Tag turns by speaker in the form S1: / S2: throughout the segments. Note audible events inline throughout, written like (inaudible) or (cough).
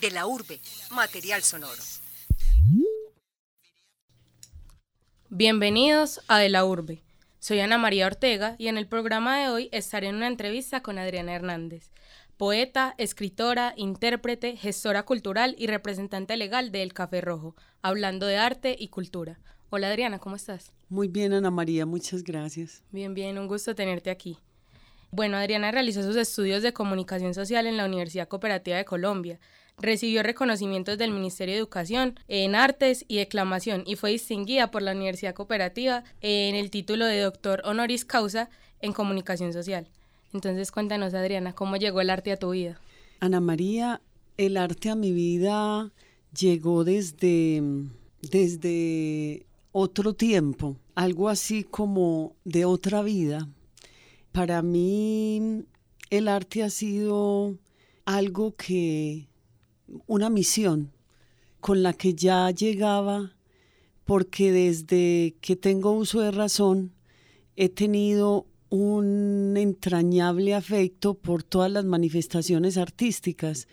S1: De la urbe, material sonoro.
S2: Bienvenidos a De la urbe. Soy Ana María Ortega y en el programa de hoy estaré en una entrevista con Adriana Hernández, poeta, escritora, intérprete, gestora cultural y representante legal de El Café Rojo, hablando de arte y cultura. Hola Adriana, ¿cómo estás?
S3: Muy bien, Ana María, muchas gracias.
S2: Bien, bien, un gusto tenerte aquí. Bueno, Adriana realizó sus estudios de comunicación social en la Universidad Cooperativa de Colombia. Recibió reconocimientos del Ministerio de Educación en artes y declamación y fue distinguida por la Universidad Cooperativa en el título de doctor honoris causa en comunicación social. Entonces cuéntanos, Adriana, ¿cómo llegó el arte a tu vida?
S3: Ana María, el arte a mi vida llegó desde, desde otro tiempo, algo así como de otra vida. Para mí el arte ha sido algo que, una misión con la que ya llegaba, porque desde que tengo uso de razón he tenido un entrañable afecto por todas las manifestaciones artísticas.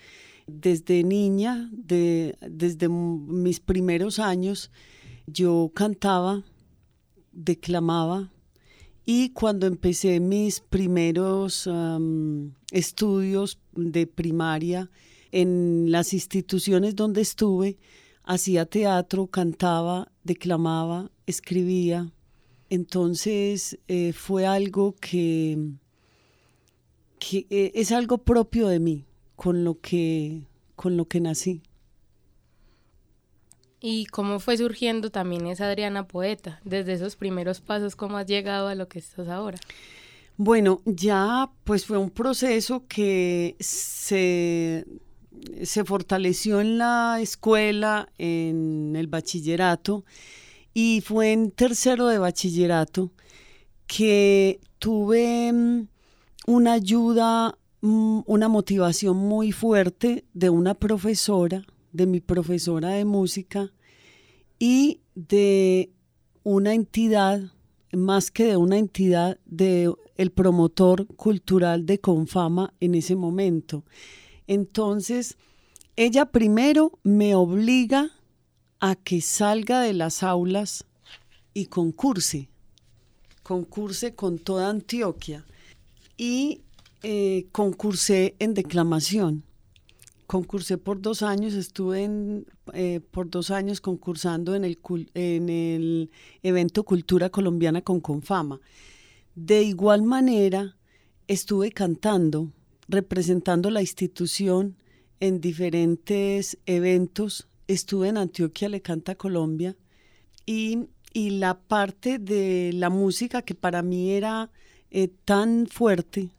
S3: Desde niña, desde mis primeros años, yo cantaba, declamaba y cuando empecé mis primeros estudios de primaria en las instituciones donde estuve, hacía teatro, cantaba, declamaba, escribía. Entonces eh, fue algo que, que eh, es algo propio de mí, con lo que, con lo que nací.
S2: ¿Y cómo fue surgiendo también esa Adriana poeta? Desde esos primeros pasos, ¿cómo has llegado a lo que estás ahora?
S3: Bueno, ya pues fue un proceso que se, se fortaleció en la escuela, en el bachillerato, y fue en tercero de bachillerato que tuve mm, una ayuda, mm, una motivación muy fuerte de una profesora, de mi profesora de música y de una entidad, más que de una entidad, de el promotor cultural de Confama en ese momento. Entonces, ella primero me obliga a que salga de las aulas y concurse, concurse con toda Antioquia. Y eh, concursé en declamación. Concursé por dos años, estuve eh, por dos años concursando en el, en el evento Cultura Colombiana con Confama. De igual manera, estuve cantando, representando la institución en diferentes eventos. Estuve en Antioquia Le Canta Colombia y, la parte de la música que para mí era eh, tan fuerte,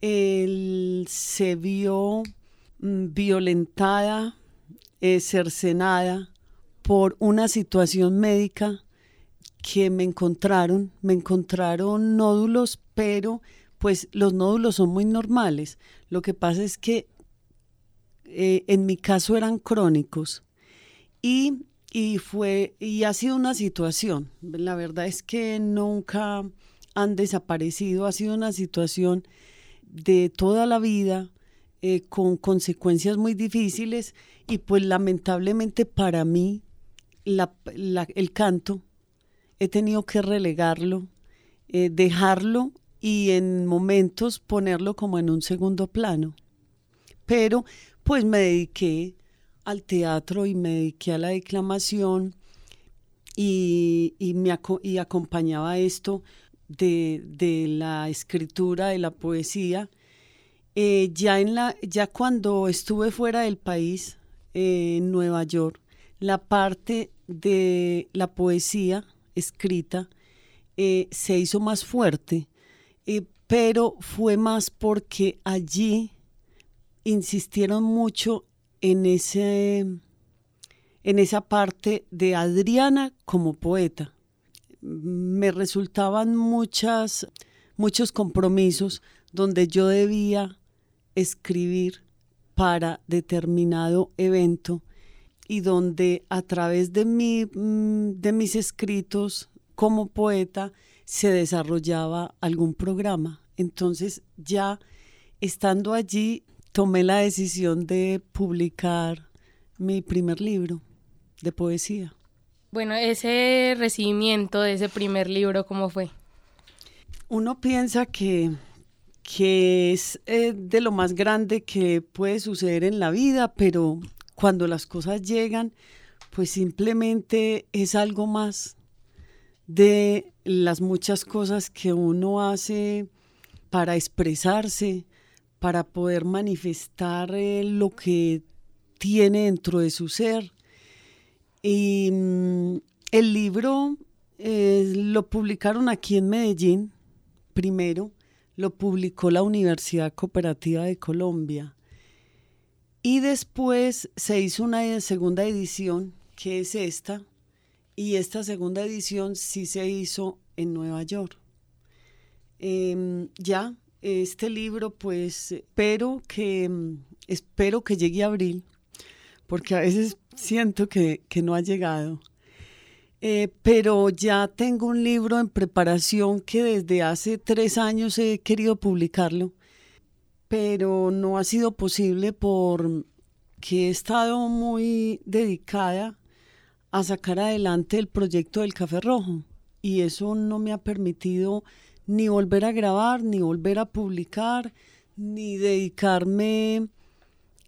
S3: se vio mm, violentada, cercenada por una situación médica que me encontraron, me encontraron nódulos, pero pues los nódulos son muy normales. Lo que pasa es que eh, en mi caso eran crónicos y, fue, y ha sido una situación, la verdad es que nunca han desaparecido, ha sido una situación de toda la vida, eh, con consecuencias muy difíciles y pues lamentablemente para mí el canto he tenido que relegarlo, eh, dejarlo y en momentos ponerlo como en un segundo plano. Pero pues me dediqué al teatro y me dediqué a la declamación y, me y acompañaba esto de, la escritura, de la poesía. Eh, ya, en la, ya cuando estuve fuera del país, en Nueva York, la parte de la poesía escrita eh, se hizo más fuerte, pero fue más porque allí insistieron mucho en, ese, en esa parte de Adriana como poeta. Me resultaban muchas, muchos compromisos donde yo debía escribir para determinado evento y donde a través de, mi, mm, de mis escritos como poeta se desarrollaba algún programa. Entonces ya estando allí tomé la decisión de publicar mi primer libro de poesía.
S2: Bueno, ese recibimiento de ese primer libro, ¿cómo fue?
S3: Uno piensa que, que es eh, de lo más grande que puede suceder en la vida, pero cuando las cosas llegan, pues simplemente es algo más de las muchas cosas que uno hace para expresarse, para poder manifestar eh, lo que tiene dentro de su ser. Y mm, el libro eh, lo publicaron aquí en Medellín, primero, lo publicó la Universidad Cooperativa de Colombia. Y después se hizo una segunda edición, que es esta, y esta segunda edición sí se hizo en Nueva York. Em, ya, este libro, pues espero que, espero que llegue a abril, porque a veces siento que, no ha llegado. Eh, pero ya tengo un libro en preparación que desde hace tres años he querido publicarlo, pero no ha sido posible porque he estado muy dedicada a sacar adelante el proyecto del Café Rojo y eso no me ha permitido ni volver a grabar, ni volver a publicar, ni dedicarme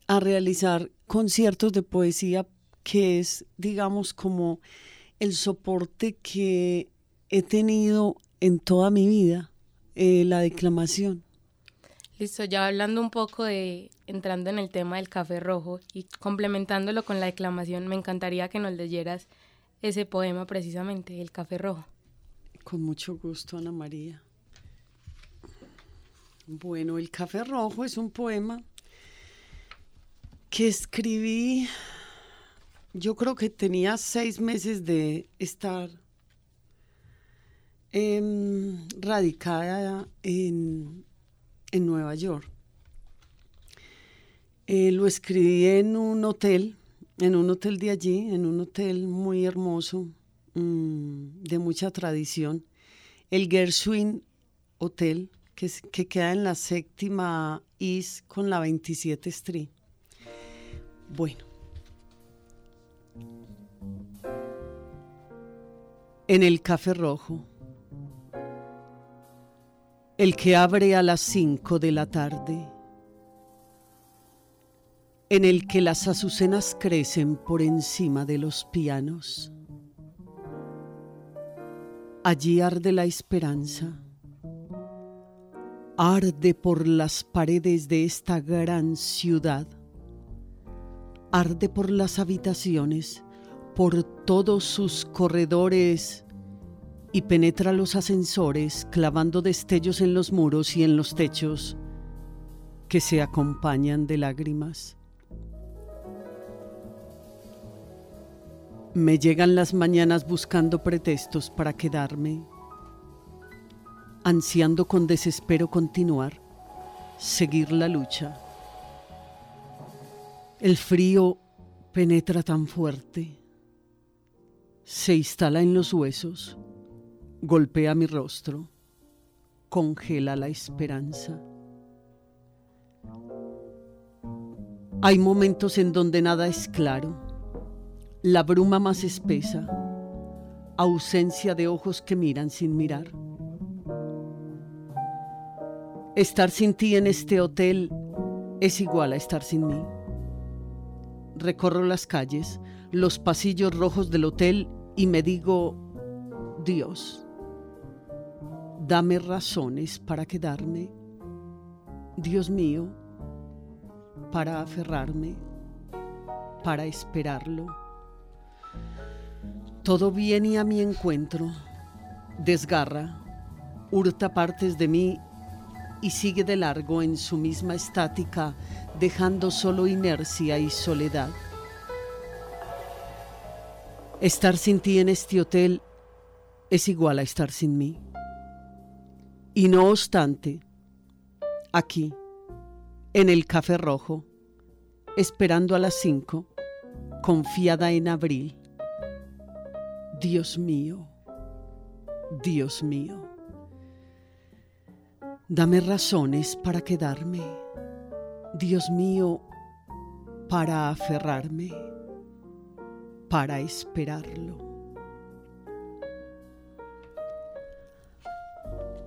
S3: a realizar conciertos de poesía, que es, digamos, como el soporte que he tenido en toda mi vida, eh, la declamación.
S2: Listo, ya hablando un poco de, entrando en el tema del café rojo y complementándolo con la declamación, me encantaría que nos leyeras ese poema precisamente, El café rojo.
S3: Con mucho gusto, Ana María. Bueno, El café rojo es un poema que escribí, yo creo que tenía seis meses de estar em, radicada en en Nueva York. Eh, lo escribí en un hotel, en un hotel de allí, en un hotel muy hermoso, mm, de mucha tradición, el Gershwin Hotel, que, que queda en la séptima East con la 27 Street. Bueno. En el Café Rojo el que abre a las cinco de la tarde, en el que las azucenas crecen por encima de los pianos. Allí arde la esperanza, arde por las paredes de esta gran ciudad, arde por las habitaciones, por todos sus corredores y penetra los ascensores clavando destellos en los muros y en los techos que se acompañan de lágrimas. Me llegan las mañanas buscando pretextos para quedarme, ansiando con desespero continuar, seguir la lucha. El frío penetra tan fuerte, se instala en los huesos golpea mi rostro, congela la esperanza. Hay momentos en donde nada es claro, la bruma más espesa, ausencia de ojos que miran sin mirar. Estar sin ti en este hotel es igual a estar sin mí. Recorro las calles, los pasillos rojos del hotel y me digo, Dios, dame razones para quedarme, Dios mío, para aferrarme, para esperarlo. Todo viene a mi encuentro, desgarra, hurta partes de mí y sigue de largo en su misma estática, dejando solo inercia y soledad. Estar sin ti en este hotel es igual a estar sin mí. Y no obstante, aquí, en el café rojo, esperando a las cinco, confiada en abril. Dios mío, Dios mío, dame razones para quedarme. Dios mío, para aferrarme, para esperarlo.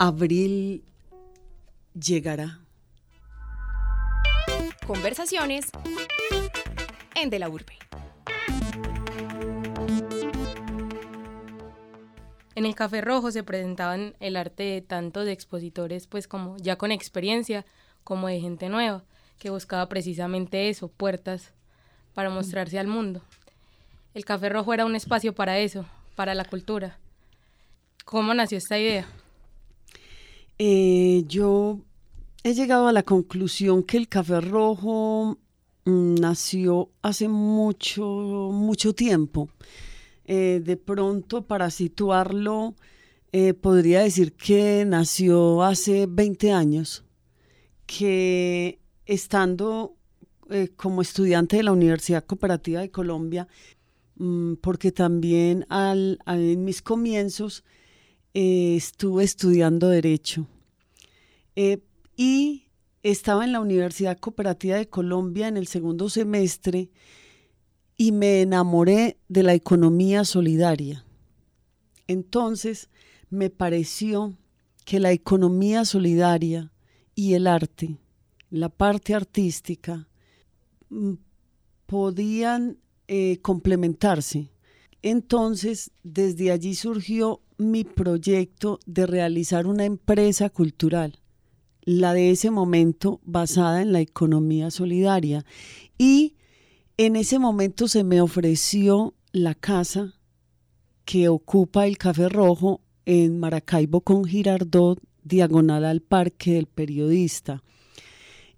S3: Abril llegará.
S4: Conversaciones en De la Urbe.
S2: En el Café Rojo se presentaban el arte de tantos expositores, pues como ya con experiencia, como de gente nueva, que buscaba precisamente eso, puertas para mm. mostrarse al mundo. El Café Rojo era un espacio para eso, para la cultura. ¿Cómo nació esta idea?
S3: Eh, yo he llegado a la conclusión que el Café Rojo mm, nació hace mucho, mucho tiempo. Eh, de pronto, para situarlo, eh, podría decir que nació hace 20 años, que estando como estudiante de la Universidad Cooperativa de Colombia, mm, porque también en mis comienzos estuve estudiando Derecho. y estaba en la Universidad Cooperativa de Colombia en el segundo semestre y me enamoré de la economía solidaria. Entonces me pareció que la economía solidaria y el arte, la parte artística, mm, podían eh, complementarse. Entonces, desde allí surgió mi proyecto de realizar una empresa cultural, la de ese momento basada en la economía solidaria. Y en ese momento se me ofreció la casa que ocupa el Café Rojo en Maracaibo con Girardot, diagonal al Parque del Periodista.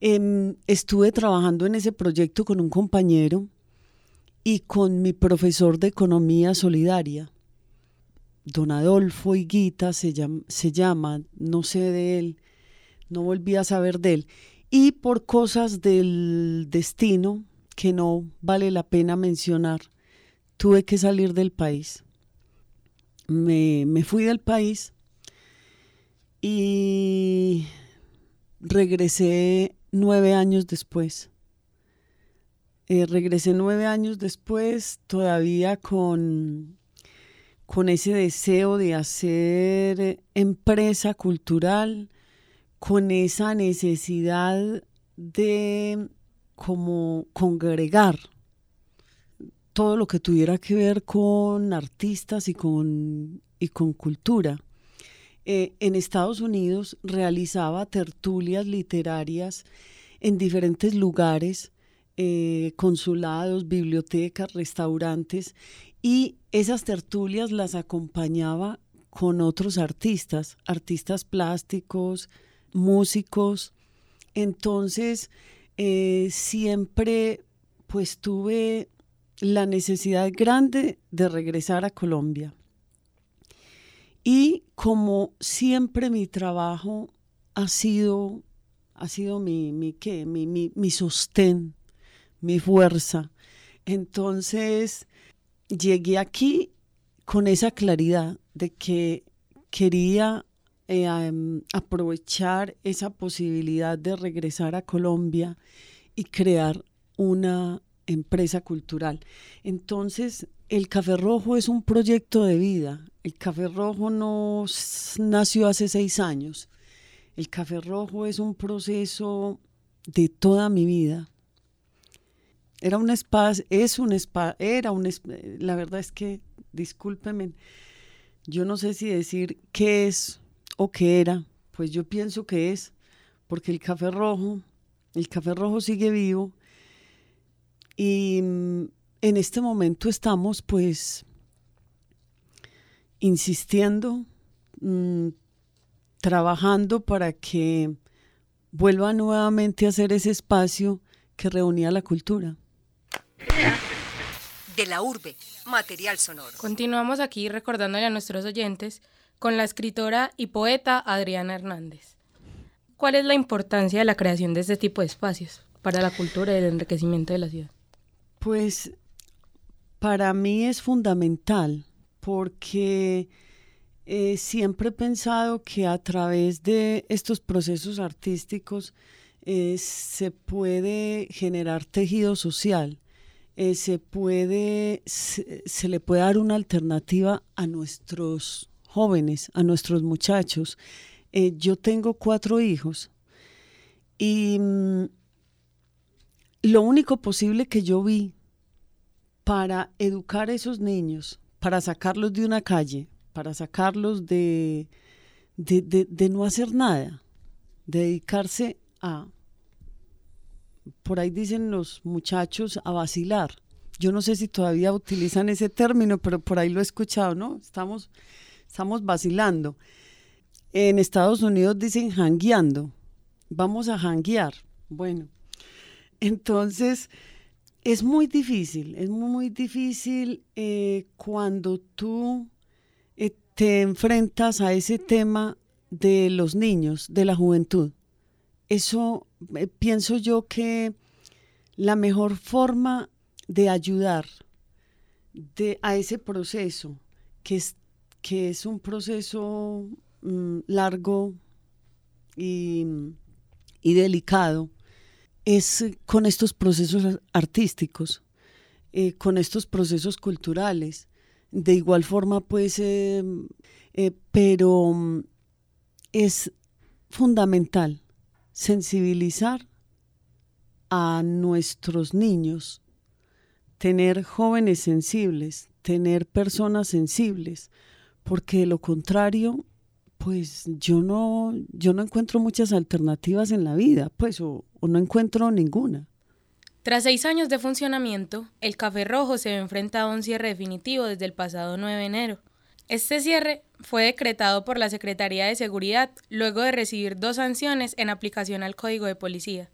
S3: Em, estuve trabajando en ese proyecto con un compañero y con mi profesor de Economía Solidaria. Don Adolfo Higuita se llama, se llama, no sé de él, no volví a saber de él. Y por cosas del destino, que no vale la pena mencionar, tuve que salir del país. Me, fui del país y regresé nueve años después. Eh, regresé nueve años después, todavía con, con ese deseo de hacer empresa cultural, con esa necesidad de como congregar todo lo que tuviera que ver con artistas y con, y con cultura. Eh, en Estados Unidos realizaba tertulias literarias en diferentes lugares, eh, consulados, bibliotecas, restaurantes, y esas tertulias las acompañaba con otros artistas, artistas plásticos, músicos. Entonces, eh, siempre pues tuve la necesidad grande de regresar a Colombia. Y como siempre mi trabajo ha sido, ha sido mi, mi, ¿qué? mi, mi, mi sostén, mi fuerza. Entonces llegué aquí con esa claridad de que quería em, aprovechar esa posibilidad de regresar a Colombia y crear una empresa cultural. Entonces, el Café Rojo es un proyecto de vida. El Café Rojo no nació hace seis años. El Café Rojo es un proceso de toda mi vida. Era un espacio, es un espacio, era un la verdad es que, discúlpeme, yo no sé si decir qué es o qué era, pues yo pienso que es, porque el café rojo, el café rojo sigue vivo y mm, en este momento estamos pues insistiendo, mm, trabajando para que vuelva nuevamente a ser ese espacio que reunía la cultura.
S1: De la urbe, material sonoro.
S2: Continuamos aquí recordándole a nuestros oyentes con la escritora y poeta Adriana Hernández. ¿Cuál es la importancia de la creación de este tipo de espacios para la cultura y el enriquecimiento de la ciudad?
S3: Pues para mí es fundamental porque eh, siempre he pensado que a través de estos procesos artísticos eh, se puede generar tejido social, eh, se puede, se, le puede dar una alternativa a nuestros jóvenes, a nuestros muchachos. Eh, yo tengo cuatro hijos y mm, lo único posible que yo vi para educar a esos niños, para sacarlos de una calle, para sacarlos de, de, no hacer nada, de dedicarse a, por ahí dicen los muchachos, a vacilar. Yo no sé si todavía utilizan ese término, pero por ahí lo he escuchado, ¿no? Estamos, estamos vacilando. En Estados Unidos dicen jangueando. Vamos a janguear. Bueno, (laughs) entonces es muy difícil, es muy, difícil eh, cuando tú eh, te enfrentas a ese tema de los niños, de la juventud. Eso eh, pienso yo que la mejor forma de ayudar a ese proceso, que es, que es un proceso mm, largo y, y delicado, es con estos procesos artísticos, eh, con estos procesos culturales. De igual forma, pues, eh, pero mm, es fundamental sensibilizar a nuestros niños, tener jóvenes sensibles, tener personas sensibles, porque de lo contrario pues yo no, yo no encuentro muchas alternativas en la vida, pues, o, no encuentro ninguna.
S2: Tras seis años de funcionamiento, el Café Rojo se ve enfrentado a un cierre definitivo desde el pasado 9 de enero. Este cierre fue decretado por la Secretaría de Seguridad luego de recibir dos sanciones en aplicación al Código de Policía.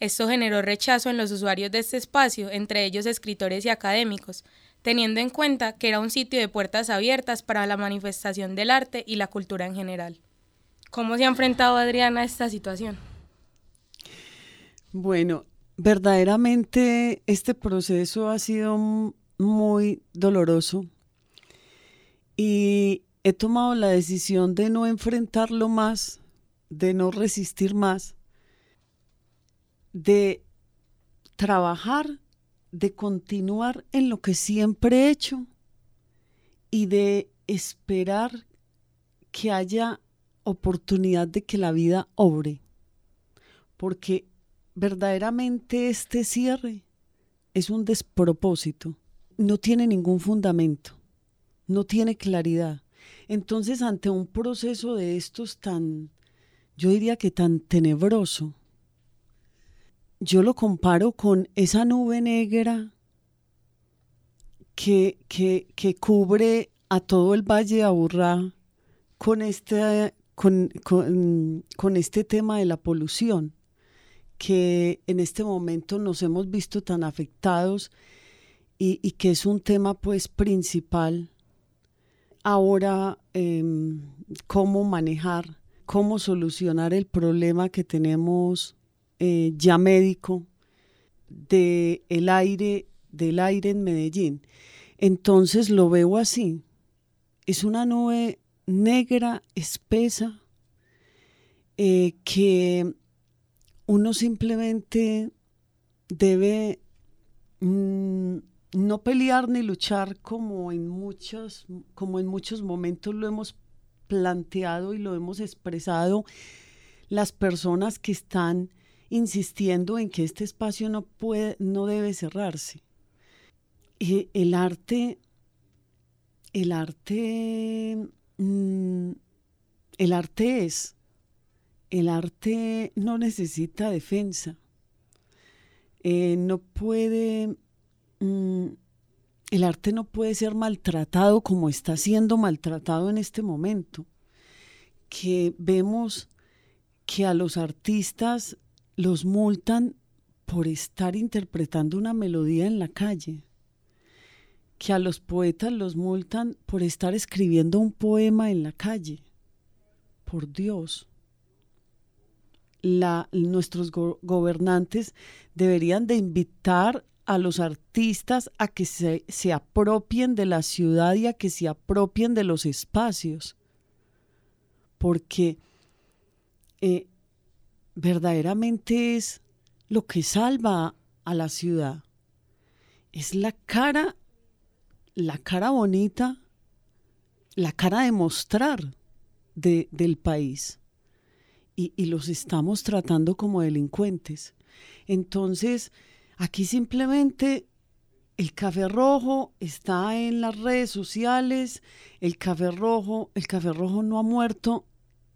S2: Esto generó rechazo en los usuarios de este espacio, entre ellos escritores y académicos, teniendo en cuenta que era un sitio de puertas abiertas para la manifestación del arte y la cultura en general. ¿Cómo se ha enfrentado Adriana a esta situación?
S3: Bueno, verdaderamente este proceso ha sido muy doloroso y he tomado la decisión de no enfrentarlo más, de no resistir más, de trabajar de continuar en lo que siempre he hecho y de esperar que haya oportunidad de que la vida obre. Porque verdaderamente este cierre es un despropósito, no tiene ningún fundamento, no tiene claridad. Entonces, ante un proceso de estos tan, yo diría que tan tenebroso, yo lo comparo con esa nube negra que, que, cubre a todo el Valle de Aburrá con este, con, con, este tema de la polución, que en este momento nos hemos visto tan afectados y, y que es un tema pues principal ahora em, cómo manejar, cómo solucionar el problema que tenemos eh, ya médico de el aire, del aire en Medellín. Entonces lo veo así. Es una nube negra, espesa, eh, que uno simplemente debe mm, no pelear ni luchar como en muchos, como en muchos momentos lo hemos planteado y lo hemos expresado las personas que están insistiendo en que este espacio no puede, no debe cerrarse. Y el arte, el arte, mm, el arte es, el arte no necesita defensa. Eh, no puede, mm, el arte no puede ser maltratado como está siendo maltratado en este momento. Que vemos que a los artistas los multan por estar interpretando una melodía en la calle, que a los poetas los multan por estar escribiendo un poema en la calle. Por Dios. La, nuestros gobernantes deberían de invitar a los artistas a que se, se, apropien de la ciudad y a que se apropien de los espacios. Porque eh, verdaderamente es lo que salva a la ciudad. Es la cara, la cara bonita, la cara de mostrar del país. Y, y los estamos tratando como delincuentes. Entonces, aquí simplemente el café rojo está en las redes sociales, el café rojo, el café rojo no ha muerto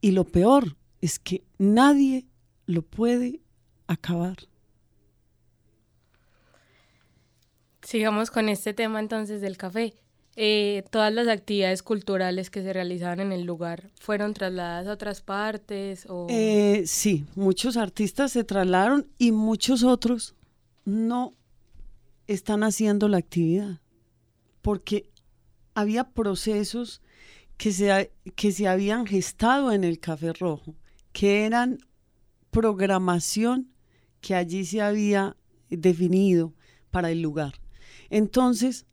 S3: y lo peor es que nadie lo puede acabar.
S2: Sigamos con este tema entonces del café. Eh, todas las actividades culturales que se realizaban en el lugar fueron trasladadas a otras partes o
S3: eh, sí muchos artistas se trasladaron y muchos otros no están haciendo la actividad porque había procesos que se, que se habían gestado en el café rojo que eran programación que allí se había definido para el lugar entonces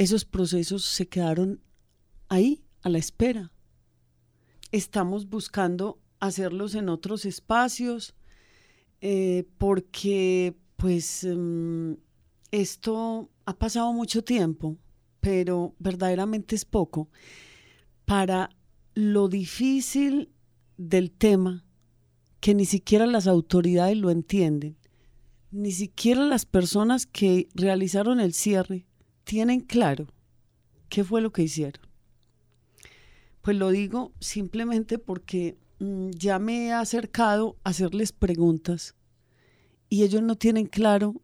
S3: esos procesos se quedaron ahí, a la espera. Estamos buscando hacerlos en otros espacios eh, porque pues em, esto ha pasado mucho tiempo, pero verdaderamente es poco para lo difícil del tema que ni siquiera las autoridades lo entienden, ni siquiera las personas que realizaron el cierre tienen claro qué fue lo que hicieron. Pues lo digo simplemente porque mm, ya me he acercado a hacerles preguntas y ellos no tienen claro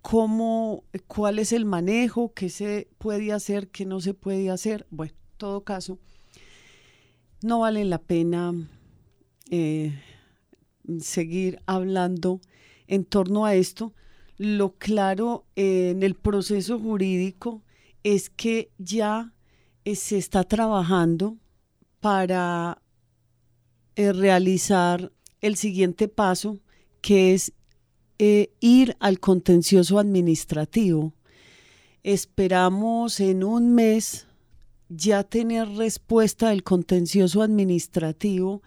S3: cómo, cuál es el manejo, qué se puede hacer, qué no se puede hacer. Bueno, en todo caso, no vale la pena eh, seguir hablando en torno a esto lo claro en el proceso jurídico es que ya eh, se está trabajando para eh, realizar el siguiente paso, que es eh, ir al contencioso administrativo. Esperamos en un mes ya tener respuesta del contencioso administrativo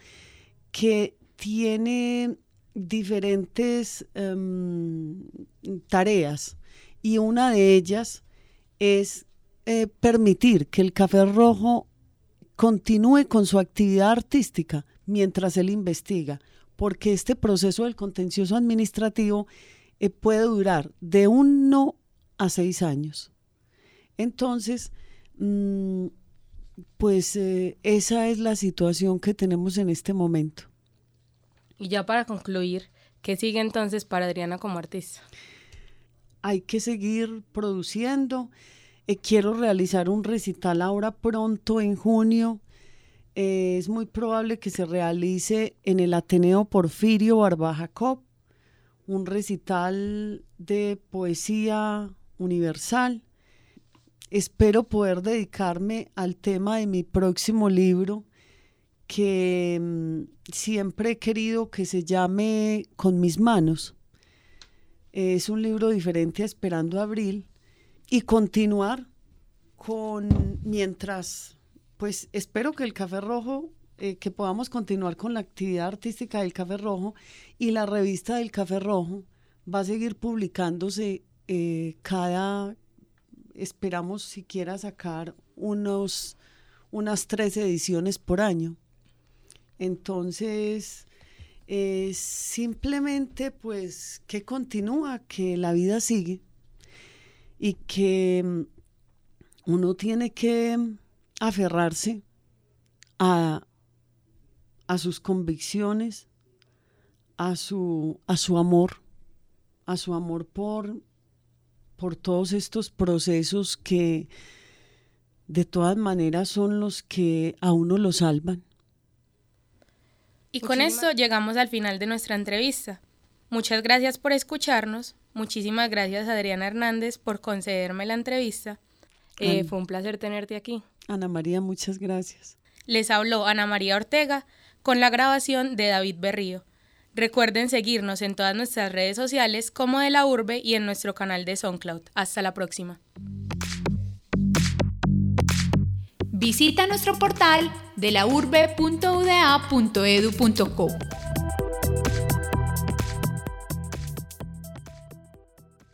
S3: que tiene diferentes em, tareas y una de ellas es eh, permitir que el café rojo continúe con su actividad artística mientras él investiga, porque este proceso del contencioso administrativo eh, puede durar de uno a seis años. Entonces, mm, pues eh, esa es la situación que tenemos en este momento.
S2: Y ya para concluir, ¿qué sigue entonces para Adriana como artista?
S3: Hay que seguir produciendo. Eh, quiero realizar un recital ahora pronto en junio. Eh, es muy probable que se realice en el Ateneo Porfirio Barba Jacob, un recital de poesía universal. Espero poder dedicarme al tema de mi próximo libro, que mm, siempre he querido que se llame Con mis manos. Es un libro diferente a Esperando Abril y continuar con mientras, pues espero que el Café Rojo, eh, que podamos continuar con la actividad artística del Café Rojo y la revista del Café Rojo va a seguir publicándose eh, cada, esperamos siquiera sacar unos, unas tres ediciones por año. Entonces, simplemente pues que continúa, que la vida sigue y que mm, uno tiene que aferrarse a, a sus convicciones, a su, a su amor, a su amor por, por todos estos procesos que de todas maneras son los que a uno lo salvan.
S2: Y con esto llegamos al final de nuestra entrevista. Muchas gracias por escucharnos. Muchísimas gracias Adriana Hernández por concederme la entrevista. Eh, fue un placer tenerte aquí.
S3: Ana María, muchas gracias.
S2: Les habló Ana María Ortega con la grabación de David Berrío. Recuerden seguirnos en todas nuestras redes sociales como de la urbe y en nuestro canal de SoundCloud. Hasta la próxima.
S4: Visita nuestro portal de la urbe.uda.edu.co.